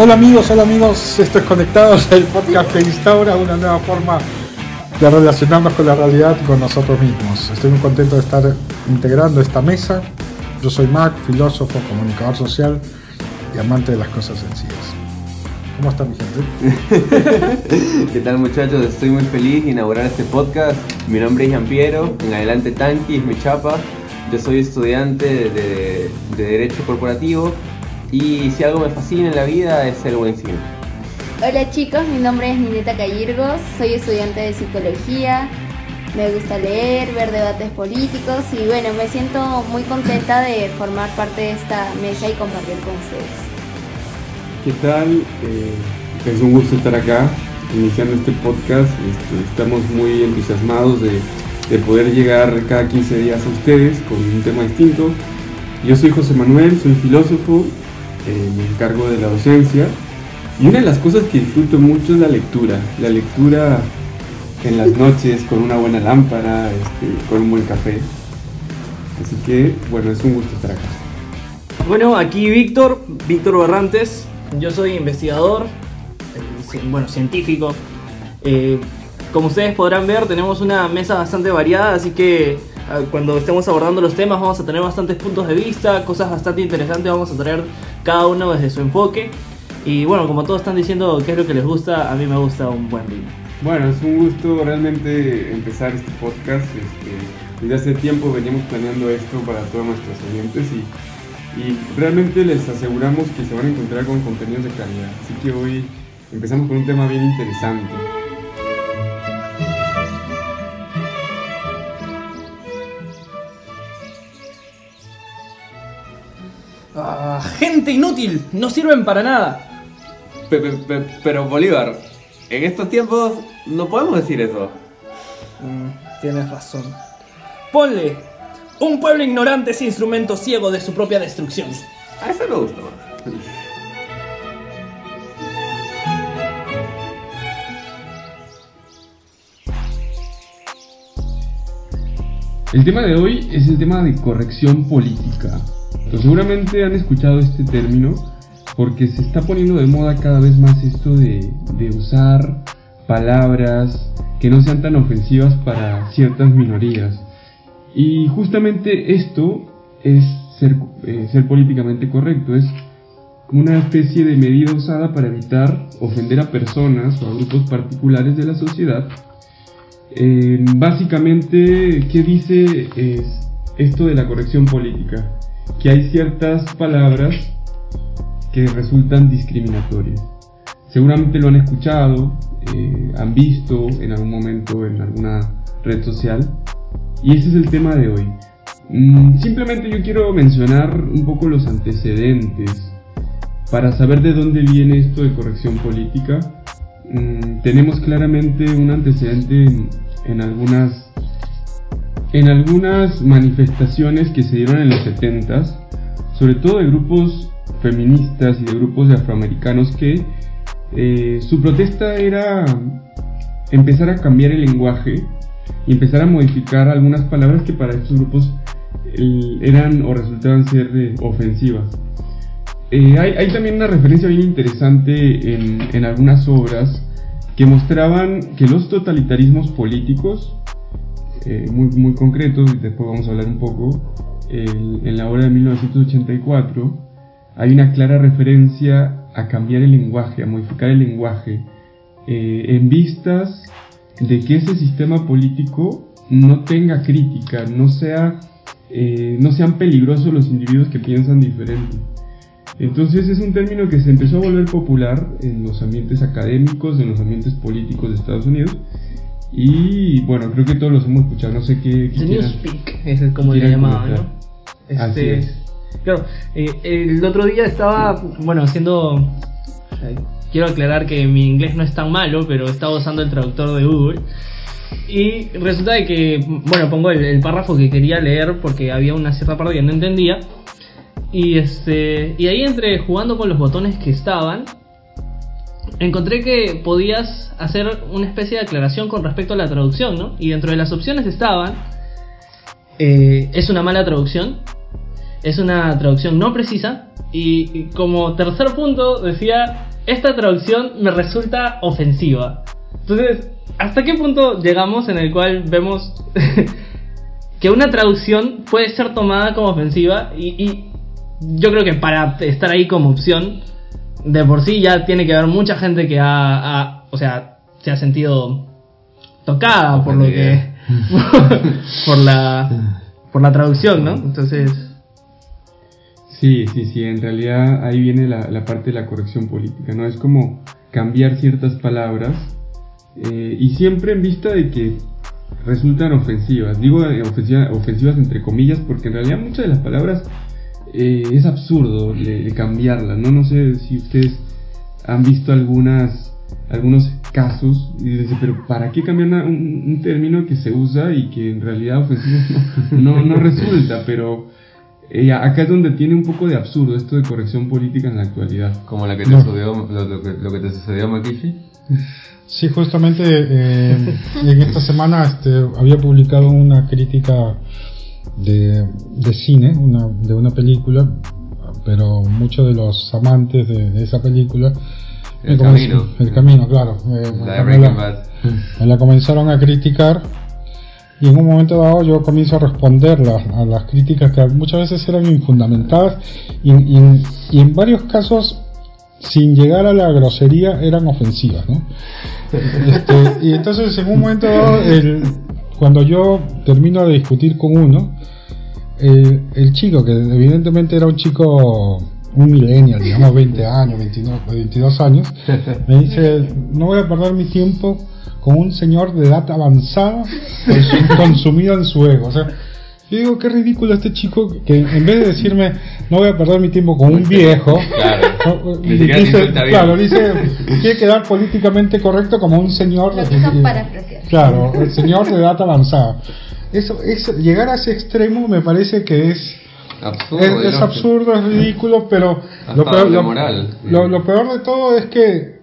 Hola amigos, hola amigos, esto es Conectados, el podcast que instaura una nueva forma de relacionarnos con la realidad con nosotros mismos. Estoy muy contento de estar integrando esta mesa. Yo soy Mac, filósofo, comunicador social y amante de las cosas sencillas. ¿Cómo está mi gente? ¿Qué tal muchachos? Estoy muy feliz de inaugurar este podcast. Mi nombre es Piero, en adelante Tanqui, es mi chapa. Yo soy estudiante de, de Derecho Corporativo y si algo me fascina en la vida es ser buen cine. Hola chicos, mi nombre es Nineta Cayirgos, soy estudiante de psicología, me gusta leer, ver debates políticos y bueno, me siento muy contenta de formar parte de esta mesa y compartir con ustedes. ¿Qué tal? Eh, es un gusto estar acá iniciando este podcast. Este, estamos muy entusiasmados de, de poder llegar cada 15 días a ustedes con un tema distinto. Yo soy José Manuel, soy filósofo eh, me encargo de la docencia. Y una de las cosas que disfruto mucho es la lectura. La lectura en las noches con una buena lámpara, este, con un buen café. Así que, bueno, es un gusto estar acá. Bueno, aquí Víctor, Víctor Barrantes. Yo soy investigador, eh, bueno, científico. Eh, como ustedes podrán ver, tenemos una mesa bastante variada, así que cuando estemos abordando los temas vamos a tener bastantes puntos de vista, cosas bastante interesantes, vamos a traer cada uno desde su enfoque. Y bueno, como todos están diciendo qué es lo que les gusta, a mí me gusta un buen vino. Bueno, es un gusto realmente empezar este podcast. Este, desde hace tiempo veníamos planeando esto para todos nuestros oyentes y, y realmente les aseguramos que se van a encontrar con contenidos de calidad. Así que hoy empezamos con un tema bien interesante. Gente inútil, no sirven para nada. pero Bolívar, en estos tiempos no podemos decir eso. Mm, tienes razón. Ponle, un pueblo ignorante es instrumento ciego de su propia destrucción. A eso me gusta El tema de hoy es el tema de corrección política seguramente han escuchado este término porque se está poniendo de moda cada vez más esto de, usar palabras que no sean tan ofensivas para ciertas minorías. Y justamente esto es ser, eh, ser políticamente correcto, es una especie de medida usada para evitar ofender a personas o a grupos particulares de la sociedad. Eh, básicamente, ¿qué dice es esto de la corrección política? Que hay ciertas palabras que resultan discriminatorias. Seguramente lo han escuchado, eh, han visto en algún momento en alguna red social y ese es el tema de hoy. Mm, simplemente yo quiero mencionar un poco los antecedentes para saber de dónde viene esto de corrección política. Mm, tenemos claramente un antecedente en algunas en algunas manifestaciones que se dieron en los 70 sobre todo de grupos feministas y de grupos de afroamericanos que eh, su protesta era empezar a cambiar el lenguaje y empezar a modificar algunas palabras que para estos grupos eran o resultaban ser eh, ofensivas. Eh, hay, también una referencia bien interesante en, en algunas obras que mostraban que los totalitarismos políticos eh, muy, muy concretos, y después vamos a hablar un poco, en la obra de 1984 hay una clara referencia a cambiar el lenguaje, a modificar el lenguaje, eh, en vistas de que ese sistema político no tenga crítica, no, sea, eh, no sean peligrosos los individuos que piensan diferente. Entonces es un término que se empezó a volver popular en los ambientes académicos, en los ambientes políticos de Estados Unidos, y bueno, creo que todos los hemos escuchado, no sé qué. qué Newspeak, es como le llamaban, ¿no? Este, es. Claro, eh, el otro día estaba, bueno, haciendo. Eh, quiero aclarar que mi inglés no es tan malo, pero estaba usando el traductor de Google. Y resulta de que, bueno, pongo el, el, párrafo que quería leer porque había una cierta parte que no entendía. Y este. Y ahí entre jugando con los botones que estaban, encontré que podías hacer una especie de aclaración con respecto a la traducción, ¿no? Y dentro de las opciones estaban, eh, es una mala traducción, es una traducción no precisa. Y como tercer punto decía, esta traducción me resulta ofensiva. Entonces, ¿hasta qué punto llegamos en el cual vemos que una traducción puede ser tomada como ofensiva? Y, yo creo que para estar ahí como opción, de por sí ya tiene que haber mucha gente que ha, o sea, se ha sentido tocada por lo que por la por la traducción, ¿no? Entonces sí, sí, sí. En realidad ahí viene la, la parte de la corrección política, ¿no? Es como cambiar ciertas palabras eh, y siempre en vista de que resultan ofensivas. Digo eh, ofensivas entre comillas porque en realidad muchas de las palabras eh, es absurdo de, cambiarlas. ¿no? no sé si ustedes han visto algunas algunos casos y dice, pero ¿para qué cambiar un, término que se usa y que en realidad ofensivo no, no, resulta? Pero acá es donde tiene un poco de absurdo esto de corrección política en la actualidad. Como la que te sucedió, lo, que, lo que te sucedió a Makishi. Sí, justamente eh, en esta semana este, había publicado una crítica de, de cine, una, de una película, pero muchos de los amantes de, esa película el camino. el camino, claro. Eh, me, la, comenzaron a criticar y en un momento dado yo comienzo a responder a las críticas que muchas veces eran infundamentadas y, y en varios casos sin llegar a la grosería, eran ofensivas, ¿no? Este, y entonces en un momento dado, cuando yo termino de discutir con uno, el chico, que evidentemente era un chico, un millennial, digamos 20 años, 29, 22 años, me dice, no voy a perder mi tiempo con un señor de edad avanzada consumido en su ego. O sea, yo digo, qué ridículo este chico que en vez de decirme, no voy a perder mi tiempo con un viejo, claro, dice, claro, dice, quiere quedar políticamente correcto como un señor. claro, el señor de edad avanzada. Eso, es, llegar a ese extremo me parece que es absurdo, es, absurdo, es ridículo, pero lo peor, lo, lo peor, de todo es que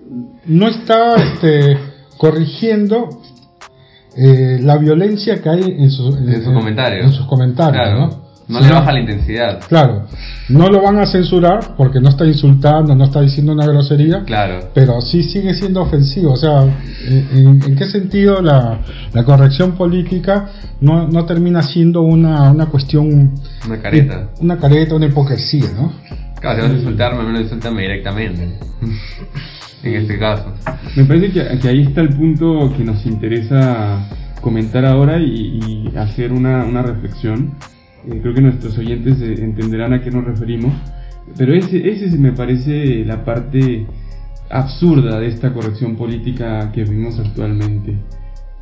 no está este, corrigiendo eh, la violencia que hay en, sus comentarios. En sus comentarios ¿no? No le baja la intensidad. Claro, no lo van a censurar porque no está insultando, no está diciendo una grosería. Claro. Pero sí sigue siendo ofensivo. O sea, ¿en, qué sentido la, corrección política no, no termina siendo una, una cuestión. Una careta. Una careta, una hipocresía, ¿no? Claro, si vas a insultarme, menos insultame directamente. en este caso. Me parece que, ahí está el punto que nos interesa comentar ahora y, hacer una, una reflexión. Eh, creo que nuestros oyentes eh, entenderán a qué nos referimos. Pero ese, ese me parece la parte absurda de esta corrección política que vivimos actualmente.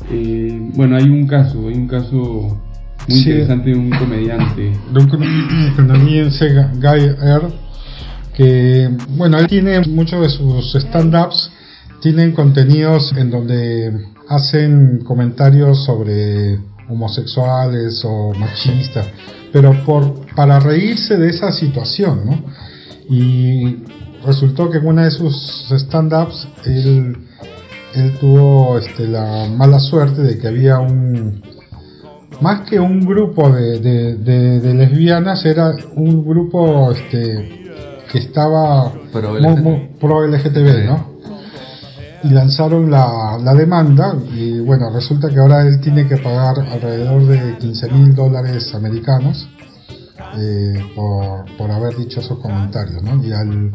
Eh, bueno, hay un caso, hay un caso muy interesante de un comediante. De un canadiense, Guy Earl, que, bueno, él tiene muchos de sus stand-ups, tienen contenidos en donde hacen comentarios sobre homosexuales o machistas, pero por, para reírse de esa situación, ¿no? Y resultó que en una de sus stand-ups él, él, tuvo este, la mala suerte de que había un, más que un grupo de, de, de lesbianas, era un grupo este, que estaba pro LGTB, ¿no? Y lanzaron la, la, demanda y bueno, resulta que ahora él tiene que pagar alrededor de 15 mil dólares americanos eh, por, por, haber dicho esos comentarios, ¿no? Y al,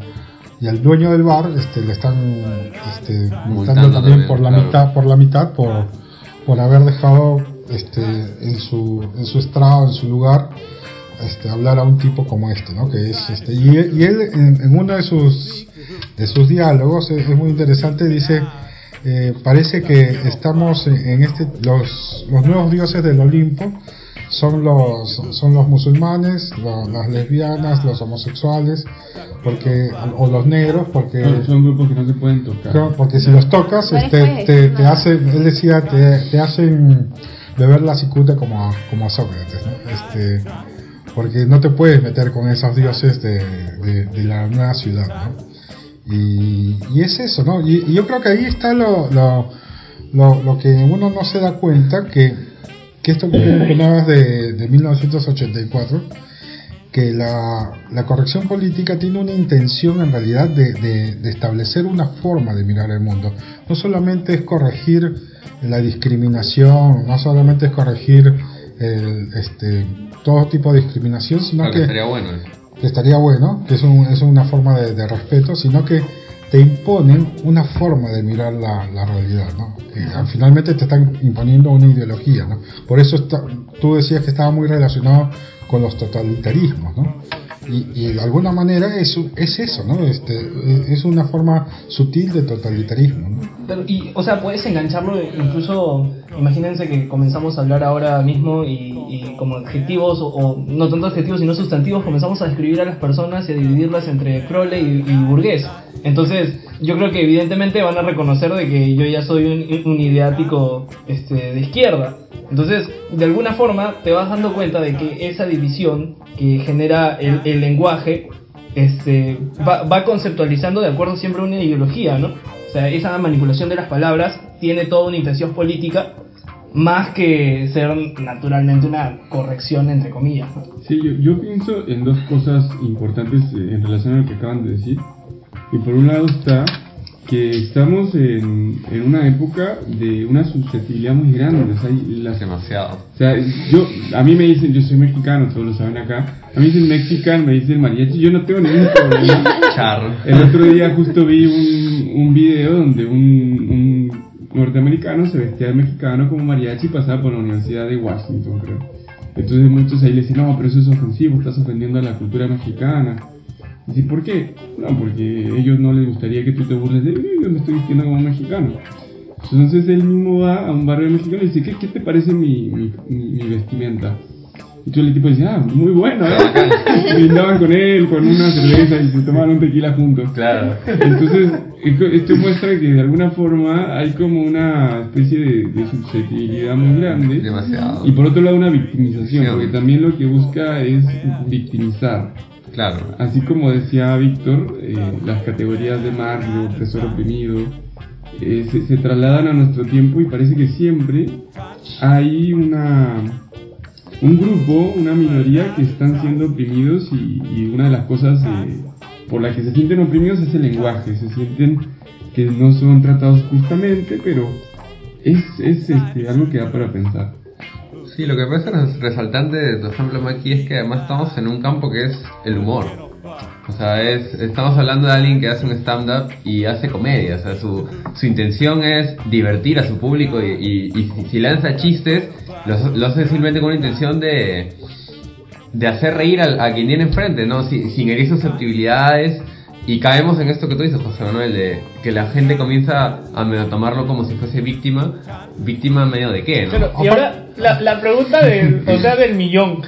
y al dueño del bar este, le están este, multando también por la mitad, por la mitad por, por haber dejado este, en su, en su estrado, en su lugar, este, hablar a un tipo como este, ¿no? Que es, este, y, él en, uno de sus, de sus diálogos, es, muy interesante, dice, eh, parece que estamos en, este, los, los nuevos dioses del Olimpo son los, son los musulmanes, las lesbianas, los homosexuales, porque, o los negros, porque... son grupos que no se pueden tocar. porque si los tocas, este, te, te hacen, él decía, te, te hacen beber la cicuta como a, como a Sócrates, ¿no? Este, porque no te puedes meter con esos dioses de, de, la nueva ciudad, ¿no? Y, y, es eso, ¿no? Y, yo creo que ahí está lo, lo, lo, que uno no se da cuenta, que, que esto que mencionabas de, de 1984, que que la, corrección política tiene una intención en realidad de, establecer una forma de mirar el mundo. No solamente es corregir la discriminación, no solamente es corregir este, todo tipo de discriminación, sino que, estaría bueno. Que estaría bueno, que es, es una forma de, respeto, sino que te imponen una forma de mirar la, realidad, ¿no? finalmente te están imponiendo una ideología, ¿no? Por eso tú decías que estaba muy relacionado con los totalitarismos, ¿no? Y, de alguna manera es, es eso, ¿no? Este, es una forma sutil de totalitarismo, ¿no? y, o sea, puedes engancharlo incluso, imagínense que comenzamos a hablar ahora mismo y, como adjetivos, o, no tanto adjetivos sino sustantivos, comenzamos a describir a las personas y a dividirlas entre prole y, burgués. Entonces, yo creo que evidentemente van a reconocer de que yo ya soy un, un ideático este, de izquierda. Entonces, de alguna forma te vas dando cuenta de que esa división que genera el, el lenguaje este, va, va, conceptualizando de acuerdo siempre a una ideología, ¿no? O sea, esa manipulación de las palabras tiene toda una intención política más que ser naturalmente una corrección entre comillas. Sí, yo, yo, pienso en dos cosas importantes eh, en relación a lo que acaban de decir. Y por un lado está que estamos en, en, una época de una susceptibilidad muy grande. O sea, las, Demasiado. O sea, yo, a mí me dicen, yo soy mexicano, todos lo saben acá. A mí me dicen mexicano, me dicen mariachi, yo no tengo ningún problema. Charro. El otro día justo vi un, un video donde un, un norteamericano se vestía de mexicano como mariachi y pasaba por la Universidad de Washington, creo. Entonces muchos ahí le dicen, no, pero eso es ofensivo, estás ofendiendo a la cultura mexicana. ¿Y por qué? No, porque a ellos no les gustaría que tú te burles de yo me estoy vistiendo como un mexicano. Entonces él mismo va a un barrio mexicano y dice, ¿qué, qué te parece mi, mi, mi, vestimenta? Y tú el tipo dice, ah, muy bueno, ¿eh? Brindaban con él, con una cerveza y se tomaban un tequila juntos. Claro. Entonces, esto muestra que de alguna forma hay como una especie de, de susceptibilidad muy grande. Demasiado. Y por otro lado una victimización, porque también lo que busca es victimizar. Claro. Así como decía Víctor, eh, las categorías de margen, opresor oprimido, eh, se, trasladan a nuestro tiempo y parece que siempre hay una un grupo, una minoría que están siendo oprimidos y, una de las cosas eh, por las que se sienten oprimidos es el lenguaje, se sienten que no son tratados justamente, pero es, es este, algo que da para pensar. Sí, lo que parece resaltante de tu ejemplo aquí es que además estamos en un campo que es el humor. O sea, es, estamos hablando de alguien que hace un stand-up y hace comedia. O sea, su, su intención es divertir a su público y, si, lanza chistes, lo, hace simplemente con una intención de, de hacer reír a, quien tiene enfrente, ¿no? Sin, sin herir susceptibilidades y caemos en esto que tú dices, José Manuel, de que la gente comienza a tomarlo como si fuese víctima. ¿Víctima medio de qué? ¿no? y ahora la, la pregunta de, o sea, del millón.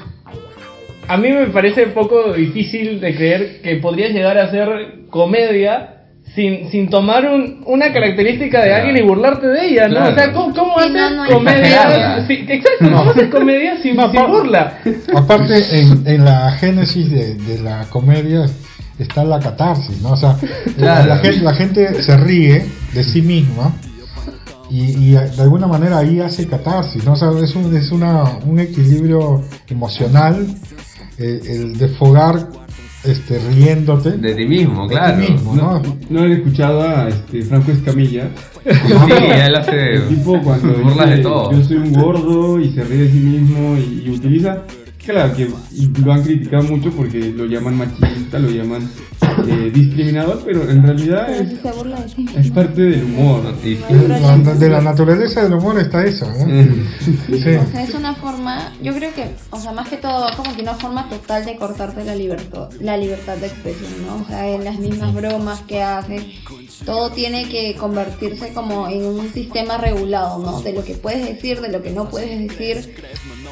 A mí me parece un poco difícil de creer que podrías llegar a hacer comedia sin, sin tomar un, una característica de alguien y burlarte de ella, ¿no? O sea, ¿cómo, cómo haces comedia? exacto, ¿cómo haces comedia sin, sin burla? Aparte, en, en la génesis de, de la comedia está la catarsis, ¿no? O sea, la, gente, la gente se ríe de sí misma y, de alguna manera ahí hace catarsis, ¿no? O sea, es un, es una, un equilibrio emocional, eh, el desfogar este, riéndote. De ti mismo, claro. ¿no? ¿no? he escuchado a este, Franco Escamilla. Sí, él hace tipo cuando burlas de todo. Yo soy un gordo y se ríe de sí mismo y utiliza Claro, que lo han criticado mucho porque lo llaman machista, lo llaman eh, discriminador, pero en realidad es, es, parte del humor. De la naturaleza del humor está eso. ¿no? sí. O sea, es una forma, yo creo que, o sea, más que todo, como que una forma total de cortarte la libertad, la libertad de expresión, ¿no? O sea, en las mismas bromas que hacen, todo tiene que convertirse como en un sistema regulado, ¿no? De lo que puedes decir, de lo que no puedes decir,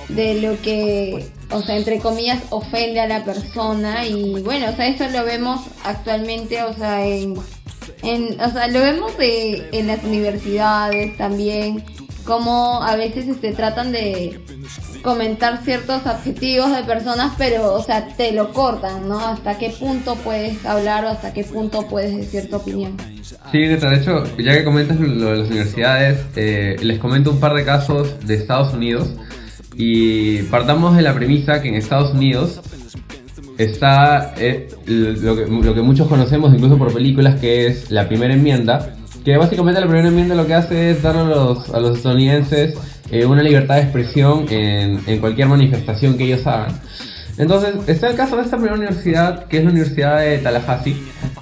de lo que, o sea, entre comillas, ofende a la persona y bueno, o sea, eso lo vemos actualmente, o sea, en, en o sea, lo vemos en las universidades también, como a veces este, tratan de comentar ciertos adjetivos de personas, pero, o sea, te lo cortan, ¿no? Hasta qué punto puedes hablar o hasta qué punto puedes decir tu opinión. Sí, de hecho, ya que comentas lo de las universidades, eh, les comento un par de casos de Estados Unidos y partamos de la premisa que en Estados Unidos está eh, lo, que, muchos conocemos incluso por películas, que es la primera enmienda, que básicamente la primera enmienda lo que hace es dar a los, a los estadounidenses eh, una libertad de expresión en, en, cualquier manifestación que ellos hagan. Entonces, está el caso de esta primera universidad, que es la Universidad de Tallahassee,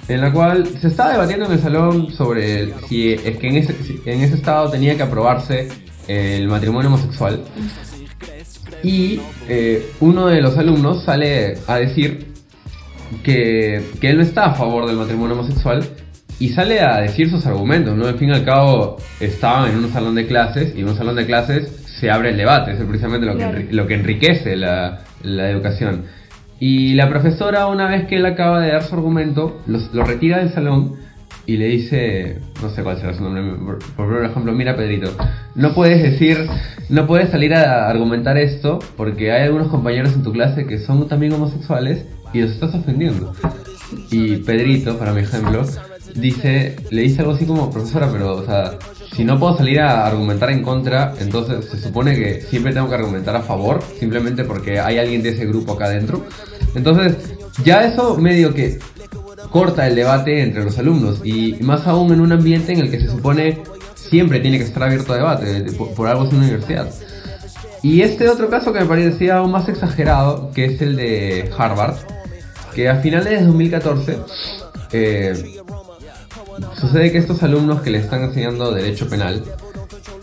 en la cual se estaba debatiendo en el salón sobre si es que en ese, en ese estado tenía que aprobarse el matrimonio homosexual. Y eh, uno de los alumnos sale a decir que, que él no está a favor del matrimonio homosexual y sale a decir sus argumentos, ¿no? Al fin y al cabo, estaban en un salón de clases y en un salón de clases se abre el debate, es precisamente lo que, lo que enriquece la, la, educación. Y la profesora, una vez que él acaba de dar su argumento, lo retira del salón y le dice, no sé cuál será su nombre, por, ejemplo, mira Pedrito, no puedes decir, no puedes salir a argumentar esto porque hay algunos compañeros en tu clase que son también homosexuales y los estás ofendiendo. Y Pedrito, para mi ejemplo, dice, le dice algo así como, profesora, pero, o sea, si no puedo salir a argumentar en contra, entonces se supone que siempre tengo que argumentar a favor, simplemente porque hay alguien de ese grupo acá adentro. Entonces, ya eso medio que corta el debate entre los alumnos y más aún en un ambiente en el que se supone siempre tiene que estar abierto a debate, por, algo es una universidad. Y este otro caso que me parecía aún más exagerado, que es el de Harvard, que a finales de 2014 eh, Sucede que estos alumnos que le están enseñando Derecho Penal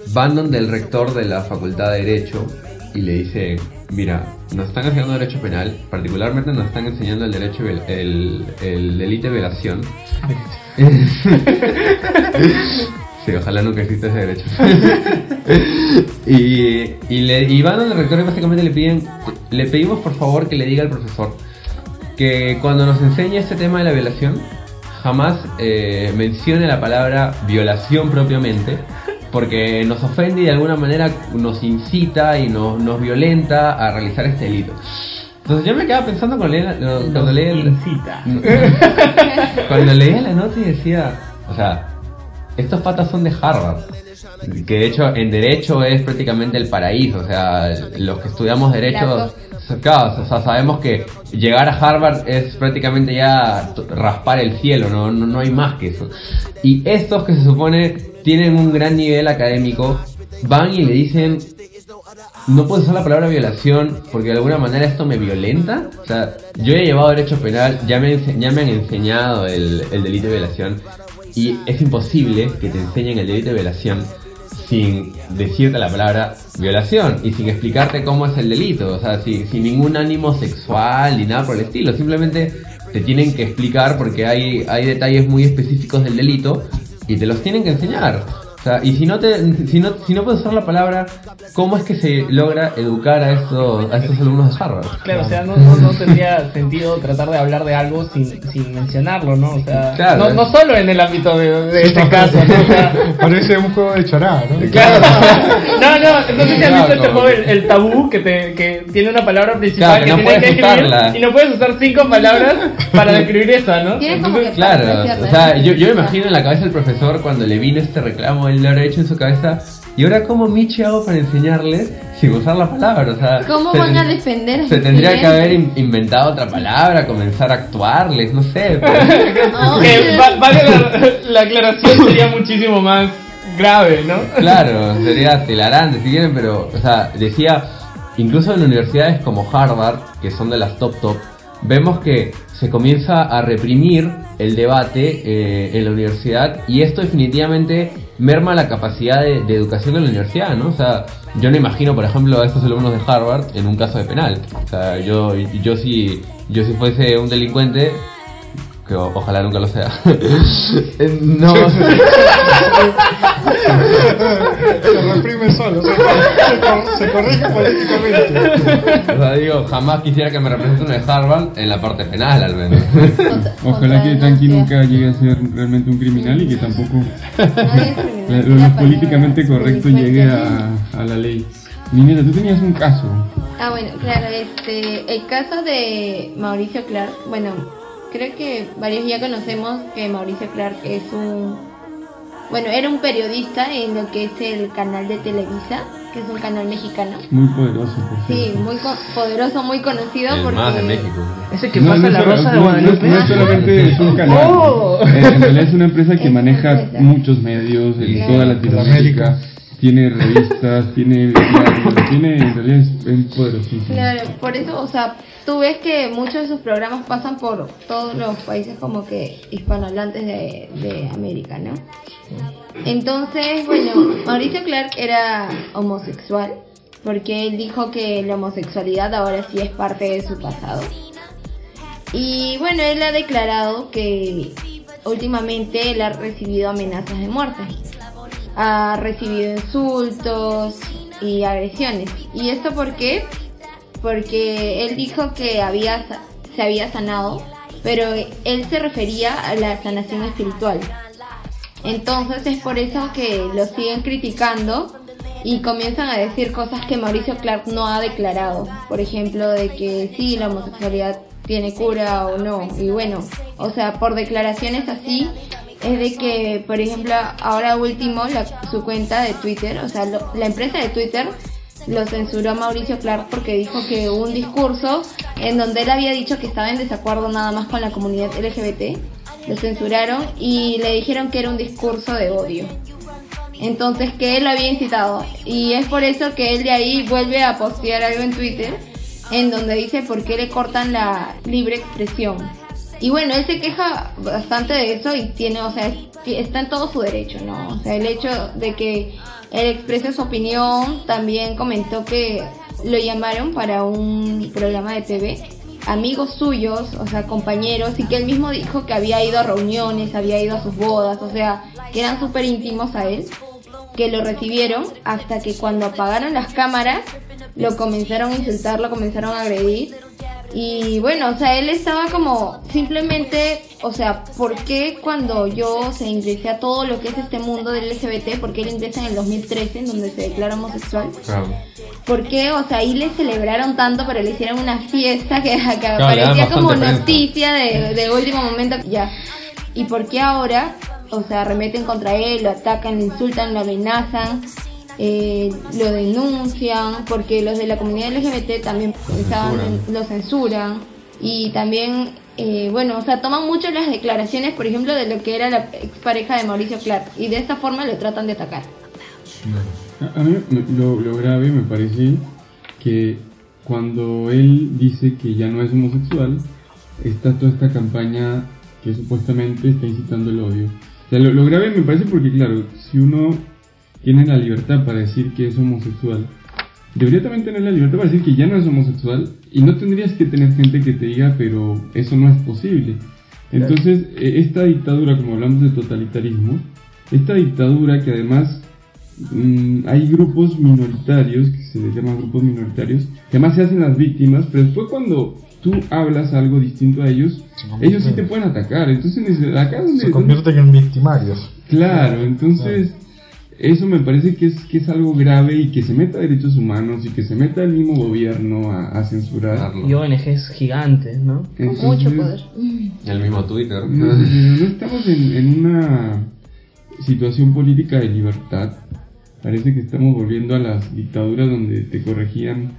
van donde el rector de la Facultad de Derecho y le dice, mira, nos están enseñando Derecho Penal, particularmente nos están enseñando el derecho, el, el delito de violación. sí, ojalá nunca exista ese derecho. y, y, le, y van el rector y básicamente le piden, le pedimos por favor que le diga al profesor que cuando nos enseñe este tema de la violación, jamás eh, mencione la palabra violación propiamente, porque nos ofende y de alguna manera nos incita y nos, nos violenta a realizar este delito. Entonces yo me quedaba pensando cuando leía, cuando leía incita. cuando leía la nota y decía, o sea, estos patas son de Harvard, que de hecho en derecho es prácticamente el paraíso, o sea, los que estudiamos derecho Claro, o sea, sabemos que llegar a Harvard es prácticamente ya raspar el cielo, no, no, hay más que eso. Y estos que se supone tienen un gran nivel académico, van y le dicen, no puedo usar la palabra violación porque de alguna manera esto me violenta. O sea, yo he llevado derecho penal, ya me, ya me han enseñado el, el delito de violación y es imposible que te enseñen el delito de violación sin decirte la palabra violación y sin explicarte cómo es el delito, o sea, sin, sin ningún ánimo sexual ni nada por el estilo, simplemente te tienen que explicar porque hay, hay detalles muy específicos del delito y te los tienen que enseñar y si no, te, si, no, si no puedes usar la palabra, ¿cómo es que se logra educar a estos, a estos alumnos de Harvard? Claro, o sea, no, no, tendría sentido tratar de hablar de algo sin, sin mencionarlo, ¿no? O sea, no, no, solo en el ámbito de, de este caso, ¿no? O sea, Parece un juego de charada, ¿no? Claro. No, no, no sé si has visto este juego, el, tabú, que, te, que tiene una palabra principal que, no tienes que escribir y no puedes usar cinco palabras para describir esa, ¿no? claro, o sea, yo, yo me imagino en la cabeza del profesor cuando le vino este reclamo él lo habrá hecho en su cabeza. Y ahora, ¿cómo Michi hago para enseñarles sin usar la palabra? O sea, ¿Cómo van a defender? Se tendría que haber inventado otra palabra, comenzar a actuarles, no sé. la, aclaración sería muchísimo más grave, ¿no? Claro, sería hilarante si quieren, pero, o sea, decía, incluso en universidades como Harvard, que son de las top top, vemos que se comienza a reprimir el debate eh, en la universidad y esto definitivamente merma la capacidad de, educación de la universidad, ¿no? O sea, yo no imagino, por ejemplo, a estos alumnos de Harvard en un caso de penal. O sea, yo, yo si, yo si fuese un delincuente, que ojalá nunca lo sea. Eh, no. se reprime solo, se, corrige políticamente. O sea, digo, jamás quisiera que me represente de Harvard en la parte penal, al menos. Ojalá que Tanky nunca llegue a ser realmente un criminal y que tampoco lo políticamente correcto llegue a, a la ley. Nineta, tú tenías un caso. Ah, bueno, claro, este, el caso de Mauricio Clark, bueno, creo que varios ya conocemos que Mauricio Clark es un, bueno, era un periodista en lo que es el canal de Televisa, que es un canal mexicano. Muy poderoso, Sí, muy poderoso, muy conocido. porque... más de México. Ese que pasa la Rosa de Guadalupe. No, solamente es un canal. Oh. En realidad es una empresa que maneja muchos medios en toda Latinoamérica tiene revistas, tiene tiene, en realidad es, poderosísimo. Claro, por eso, o sea, tú ves que muchos de sus programas pasan por todos los países como que hispanohablantes de, de América, ¿no? Entonces, bueno, Mauricio Clark era homosexual porque él dijo que la homosexualidad ahora sí es parte de su pasado. Y bueno, él ha declarado que últimamente él ha recibido amenazas de muerte ha recibido insultos y agresiones. ¿Y esto por qué? Porque él dijo que había, se había sanado, pero él se refería a la sanación espiritual. Entonces es por eso que lo siguen criticando y comienzan a decir cosas que Mauricio Clark no ha declarado. Por ejemplo, de que sí, la homosexualidad tiene cura o no. Y bueno, o sea, por declaraciones así, es de que, por ejemplo, ahora último, su cuenta de Twitter, o sea, la empresa de Twitter lo censuró Mauricio Clark porque dijo que un discurso en donde él había dicho que estaba en desacuerdo nada más con la comunidad LGBT, lo censuraron y le dijeron que era un discurso de odio. Entonces que él lo había incitado y es por eso que él de ahí vuelve a postear algo en Twitter en donde dice por qué le cortan la libre expresión. Y bueno, él se queja bastante de eso y tiene, o sea, está en todo su derecho, ¿no? O sea, el hecho de que él exprese su opinión, también comentó que lo llamaron para un programa de TV, amigos suyos, o sea, compañeros, y que él mismo dijo que había ido a reuniones, había ido a sus bodas, o sea, que eran súper íntimos a él, que lo recibieron hasta que cuando apagaron las cámaras, lo comenzaron a insultar, lo comenzaron a agredir y bueno, o sea, él estaba como simplemente, o sea, ¿por qué cuando yo se ingresé a todo lo que es este mundo del LGBT, porque él ingresa en el 2013, en donde se declara homosexual? Claro. ¿Por qué? O sea, ahí le celebraron tanto, pero le hicieron una fiesta que, que parecía como noticia de, de último momento. Ya. ¿Y por qué ahora, o sea, remeten contra él, lo atacan, lo insultan, lo amenazan? Eh, lo denuncian, porque los de la comunidad LGBT también lo censuran y también, eh, bueno, o sea, toman mucho las declaraciones, por ejemplo, de lo que era la expareja de Mauricio Clark y de esta forma lo tratan de atacar. A mí lo, lo grave me parece que cuando él dice que ya no es homosexual, está toda esta campaña que supuestamente está incitando el odio. O sea, lo, lo grave me parece porque, claro, si uno tiene la libertad para decir que es homosexual, debería también tener la libertad para decir que ya no es homosexual y no tendrías que tener gente que te diga, pero eso no es posible. Entonces, e, esta dictadura, como hablamos de totalitarismo, esta dictadura que además mm, hay grupos minoritarios, que se les llama grupos minoritarios, que además se hacen las víctimas, pero después cuando tú hablas algo distinto a ellos, ellos sí te pueden atacar. Entonces, acá donde... Se convierten en victimarios. Claro, entonces eso me parece que es, que es algo grave y que se meta a derechos humanos y que se meta el mismo gobierno a, censurar. Y ONGs gigantes, ¿no? Con mucho poder. El mismo Twitter. No, estamos en, una situación política de libertad. Parece que estamos volviendo a las dictaduras donde te corregían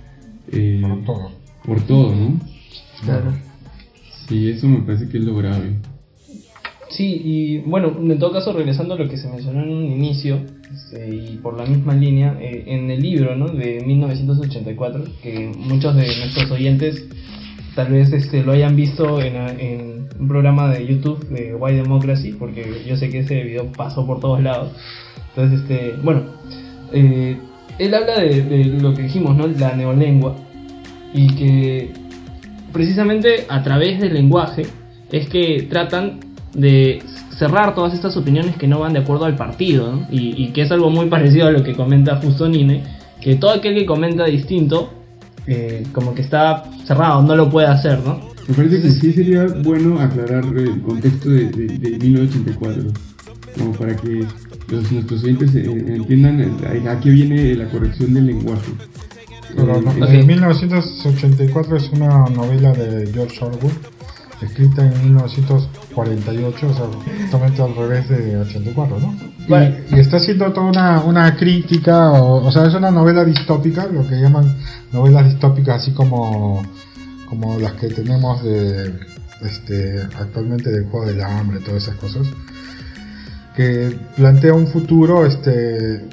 eh, por todo. Por todo, ¿no? Claro. Sí, eso me parece que es lo grave. Sí, y bueno, en todo caso, regresando a lo que se mencionó en un inicio, y por la misma línea, eh, en el libro ¿no? de 1984, que muchos de nuestros oyentes tal vez este, lo hayan visto en, en un programa de YouTube de White Democracy, porque yo sé que ese video pasó por todos lados. Entonces, este, bueno, eh, él habla de, de, lo que dijimos, ¿no? La neolengua, y que precisamente a través del lenguaje es que tratan de cerrar todas estas opiniones que no van de acuerdo al partido, y, que es algo muy parecido a lo que comenta Fustonine, que todo aquel que comenta distinto, eh, como que está cerrado, no lo puede hacer, ¿no? Me parece que sí sería bueno aclarar el contexto de, 1984, como para que los, nuestros oyentes eh, entiendan a qué viene la corrección del lenguaje. En 1984 es una novela de George Orwell, escrita en 1900 48, o sea, justamente al revés de 84, ¿no? Y, está haciendo toda una, una crítica, o, sea, es una novela distópica, lo que llaman novelas distópicas, así como, como las que tenemos de, este, actualmente del juego del hambre, todas esas cosas, que plantea un futuro este,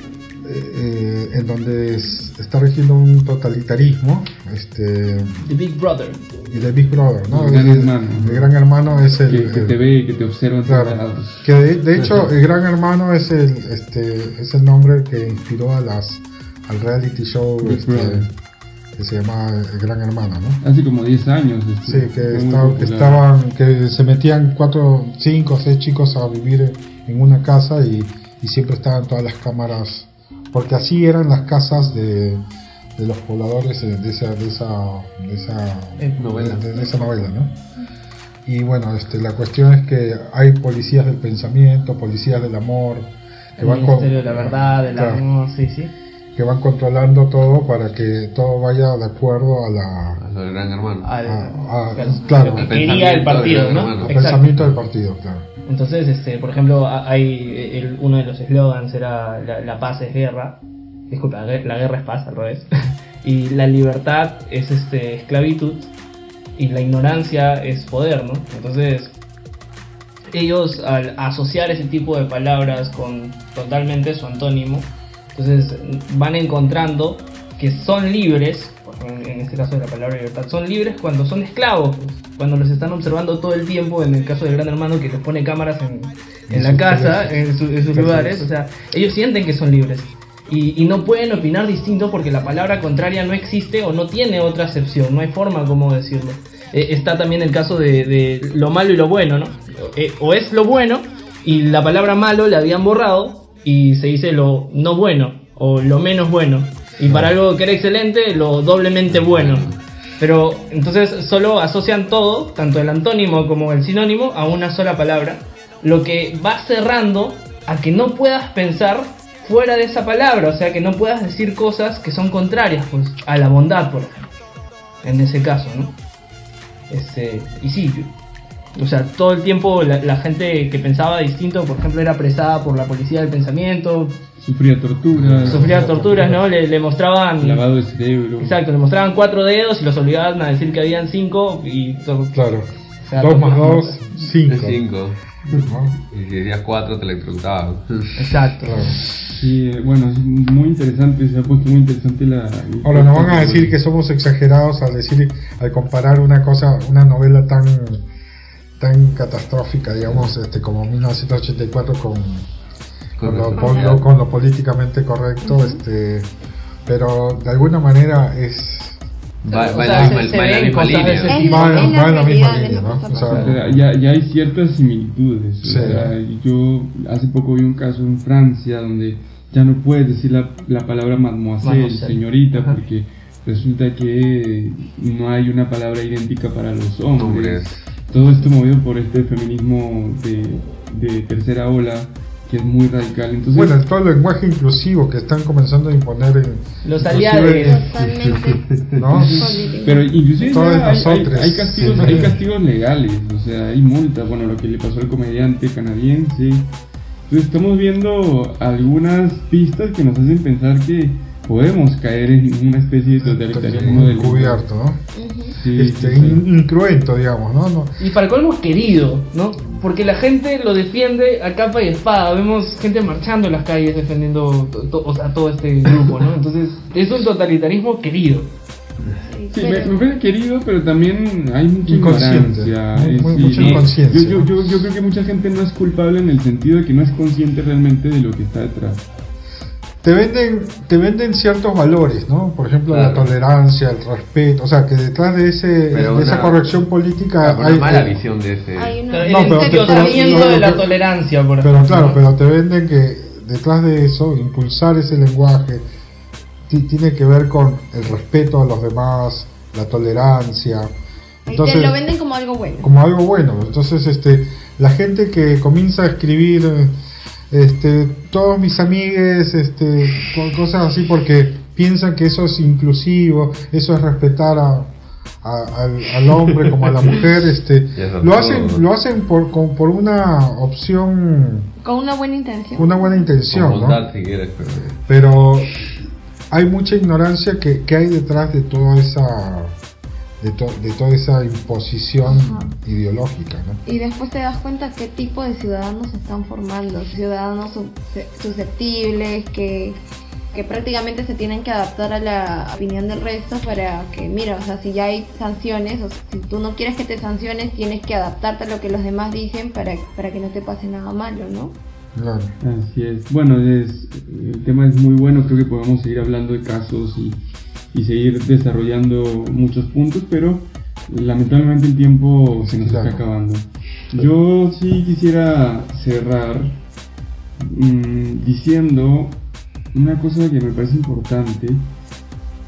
eh, en donde está regiendo un totalitarismo. Este, The Big Brother. Y The Big Brother, ¿no? El, gran hermano. El, gran hermano es el. Que, te ve y que te observa. Claro, que de, hecho, el gran hermano es el, este, es el nombre que inspiró a las, al reality show este, que se llama El Gran Hermano, ¿no? Hace como 10 años. Este, sí, que, que, estaban, que se metían 4, 5, 6 chicos a vivir en una casa y, y siempre estaban todas las cámaras porque así eran las casas de, de los pobladores de esa, de esa, de esa eh, novela. De, esa novela ¿no? Y bueno, este, la cuestión es que hay policías del pensamiento, policías del amor, que van con, de la verdad, del amor, sí, sí. Que van controlando todo para que todo vaya de acuerdo a la. Al gran hermano. claro, que quería el partido, ¿no? El pensamiento del partido, claro. Entonces, este, por ejemplo, hay el, uno de los eslogans era la, paz es guerra, disculpa, la guerra es paz al revés, y la libertad es este, esclavitud y la ignorancia es poder, ¿no? Entonces, ellos al asociar ese tipo de palabras con totalmente su antónimo, entonces van encontrando que son libres en, este caso de la palabra libertad, son libres cuando son esclavos, pues, cuando los están observando todo el tiempo, en el caso del gran hermano que les pone cámaras en, en la casa, en, sus lugares, o sea, ellos sienten que son libres. Y, no pueden opinar distinto porque la palabra contraria no existe o no tiene otra acepción, no hay forma como decirlo. Eh, está también el caso de, lo malo y lo bueno, ¿no? Eh, o es lo bueno y la palabra malo la habían borrado y se dice lo no bueno o lo menos bueno. Y para algo que era excelente, lo doblemente bueno. Pero entonces solo asocian todo, tanto el antónimo como el sinónimo, a una sola palabra. Lo que va cerrando a que no puedas pensar fuera de esa palabra. O sea, que no puedas decir cosas que son contrarias pues, a la bondad, por ejemplo. En ese caso, ¿no? Este, y sí, o sea, todo el tiempo la, la, gente que pensaba distinto, por ejemplo, era apresada por la policía del pensamiento, Sufría torturas. Sufría torturas, ¿no? Le, le, mostraban. Lavado de cerebro. Exacto, le mostraban cuatro dedos y los obligaban a decir que habían cinco y. Claro. dos más dos, cinco. cinco. Y si decías cuatro te electrocutaban. Exacto. Sí, bueno, es muy interesante, se ha puesto muy interesante la... Ahora nos van a decir que somos exagerados al decir, al comparar una cosa, una novela tan tan catastrófica, digamos, este como 1984 con con lo, con lo, políticamente correcto, este, pero de alguna manera es Va, en la misma, línea. ¿no? ya, ya hay ciertas similitudes. yo hace poco vi un caso en Francia donde ya no puedes decir la, la palabra mademoiselle, señorita, porque resulta que no hay una palabra idéntica para los hombres. Todo esto movido por este feminismo de, de tercera ola que es muy radical. Entonces, bueno, todo el lenguaje inclusivo que están comenzando a imponer en los aliados. ¿no? Pero inclusive hay, castigos, hay castigos legales, o sea, hay multas, bueno, lo que le pasó al comediante canadiense. Entonces estamos viendo algunas pistas que nos hacen pensar que podemos caer en una especie de totalitarismo del cubierto, ¿no? este, incruento, digamos, ¿no? Y para colmo querido, ¿no? Porque la gente lo defiende a capa y espada. Vemos gente marchando en las calles defendiendo a todo este grupo, ¿no? Entonces, es un totalitarismo querido. Sí, me, parece querido, pero también hay mucha inconsciencia. mucha inconsciencia. Yo, yo, yo, creo que mucha gente no es culpable en el sentido de que no es consciente realmente de lo que está detrás te venden, te venden ciertos valores, ¿no? Por ejemplo, la tolerancia, el respeto, o sea, que detrás de, ese, de esa corrección política hay una mala visión de ese. Hay no, pero, de la tolerancia, por Pero claro, pero te venden que detrás de eso, impulsar ese lenguaje, tiene que ver con el respeto a los demás, la tolerancia. Entonces, te lo venden como algo bueno. Como algo bueno. Entonces, este, la gente que comienza a escribir este, todos mis amigues, este, cosas así porque piensan que eso es inclusivo, eso es respetar a, al, hombre como a la mujer, este, lo hacen, lo hacen por, por una opción, con una buena intención, una buena intención, pero hay mucha ignorancia que, que hay detrás de toda esa de, de, toda esa imposición ideológica. ¿no? Y después te das cuenta qué tipo de ciudadanos se están formando, ciudadanos susceptibles que que prácticamente se tienen que adaptar a la opinión del resto para que, mira, o sea, si ya hay sanciones, o si tú no quieres que te sanciones, tienes que adaptarte a lo que los demás dicen para, para que no te pase nada malo, ¿no? Claro. Así es. Bueno, es, el tema es muy bueno, creo que podemos seguir hablando de casos y, y seguir desarrollando muchos puntos, pero lamentablemente el tiempo se nos está acabando. Yo sí quisiera cerrar mmm, diciendo una cosa que me parece importante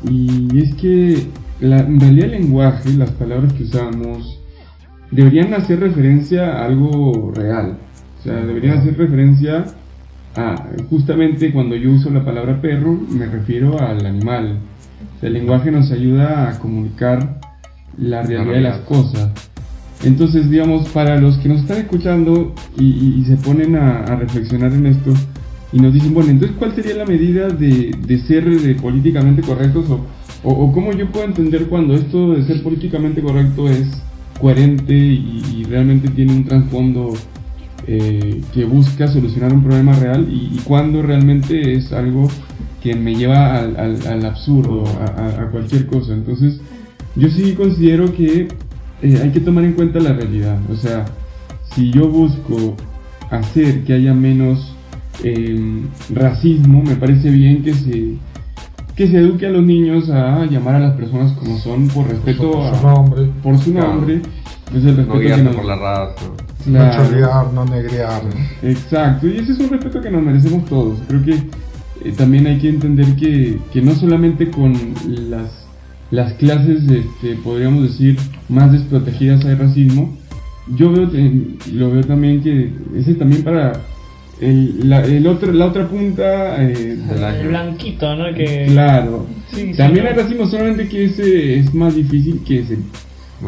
y es que la, en realidad el lenguaje, las palabras que usamos, deberían hacer referencia a algo real. O sea, deberían hacer referencia a, justamente cuando yo uso la palabra perro, me refiero al animal. El lenguaje nos ayuda a comunicar la realidad de las cosas. Entonces, digamos, para los que nos están escuchando y, se ponen a reflexionar en esto, y nos dicen, bueno, entonces, ¿cuál sería la medida de, de ser de políticamente correctos? O, o, cómo yo puedo entender cuando esto de ser políticamente correcto es coherente y, realmente tiene un trasfondo eh, que busca solucionar un problema real y, cuando realmente es algo que me lleva al, al, absurdo, a, a, cualquier cosa. Entonces, yo sí considero que eh, hay que tomar en cuenta la realidad. O sea, si yo busco hacer que haya menos racismo, me parece bien que se que se eduque a los niños a llamar a las personas como son por respeto por su, a, nombre, por su nombre. El respeto no por la raza. No chorear, no negrear. Exacto, y ese es un respeto que nos merecemos todos. Creo que eh, también hay que entender que, que no solamente con las, las clases, este, podríamos decir, más desprotegidas hay racismo, yo veo, lo veo también que ese es también para el, la, el otro, la otra punta eh, el blanquito, ¿no? Que... Claro. También hay racismo, solamente que ese es más difícil que se,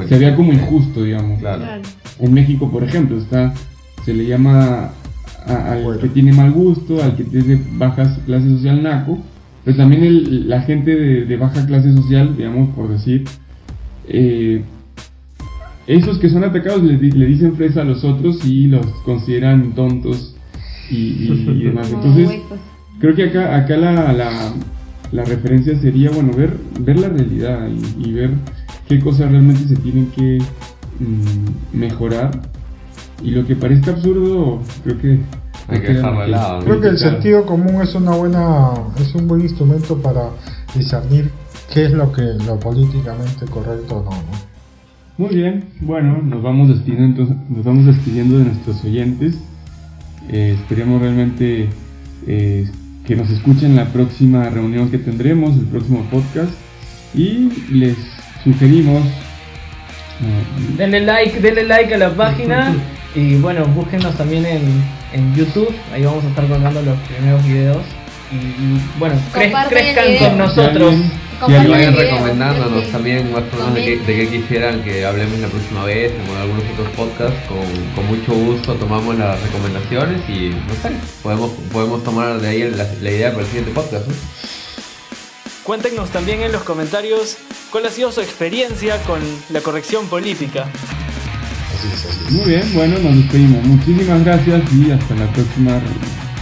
se vea como injusto, digamos. Claro. En México, por ejemplo, está se le llama al que tiene mal gusto, al que tiene baja clase social naco, pero también el, la gente de, baja clase social, digamos, por decir, eh, esos que son atacados le, le, dicen fresa a los otros y los consideran tontos y, demás. Entonces, creo que acá, acá la, la, la referencia sería, bueno, ver, ver la realidad y, ver qué cosas realmente se tienen que mm, mejorar. Y lo que parezca absurdo, creo que hay que dejarlo de lado. Creo que el sentido común es una buena, es un buen instrumento para discernir qué es lo que lo políticamente correcto o no, ¿no? Muy bien, bueno, nos vamos despidiendo, nos vamos despidiendo de nuestros oyentes. Eh, esperemos realmente eh, que nos escuchen la próxima reunión que tendremos, el próximo podcast. Y les sugerimos. Denle like, denle like a la página. y bueno, búsquenos también en, en YouTube. Ahí vamos a estar colgando los primeros videos. Y, bueno, crezcan con nosotros. Y vayan recomendándonos también más personas de que, de quisieran que hablemos la próxima vez en algunos otros podcasts. Con, con, mucho gusto tomamos las recomendaciones y no sé, podemos, podemos tomar de ahí la, idea para el siguiente podcast. Cuéntenos también en los comentarios cuál ha sido su experiencia con la corrección política. Muy bien, bueno, nos despedimos. Muchísimas gracias y hasta la próxima reunión.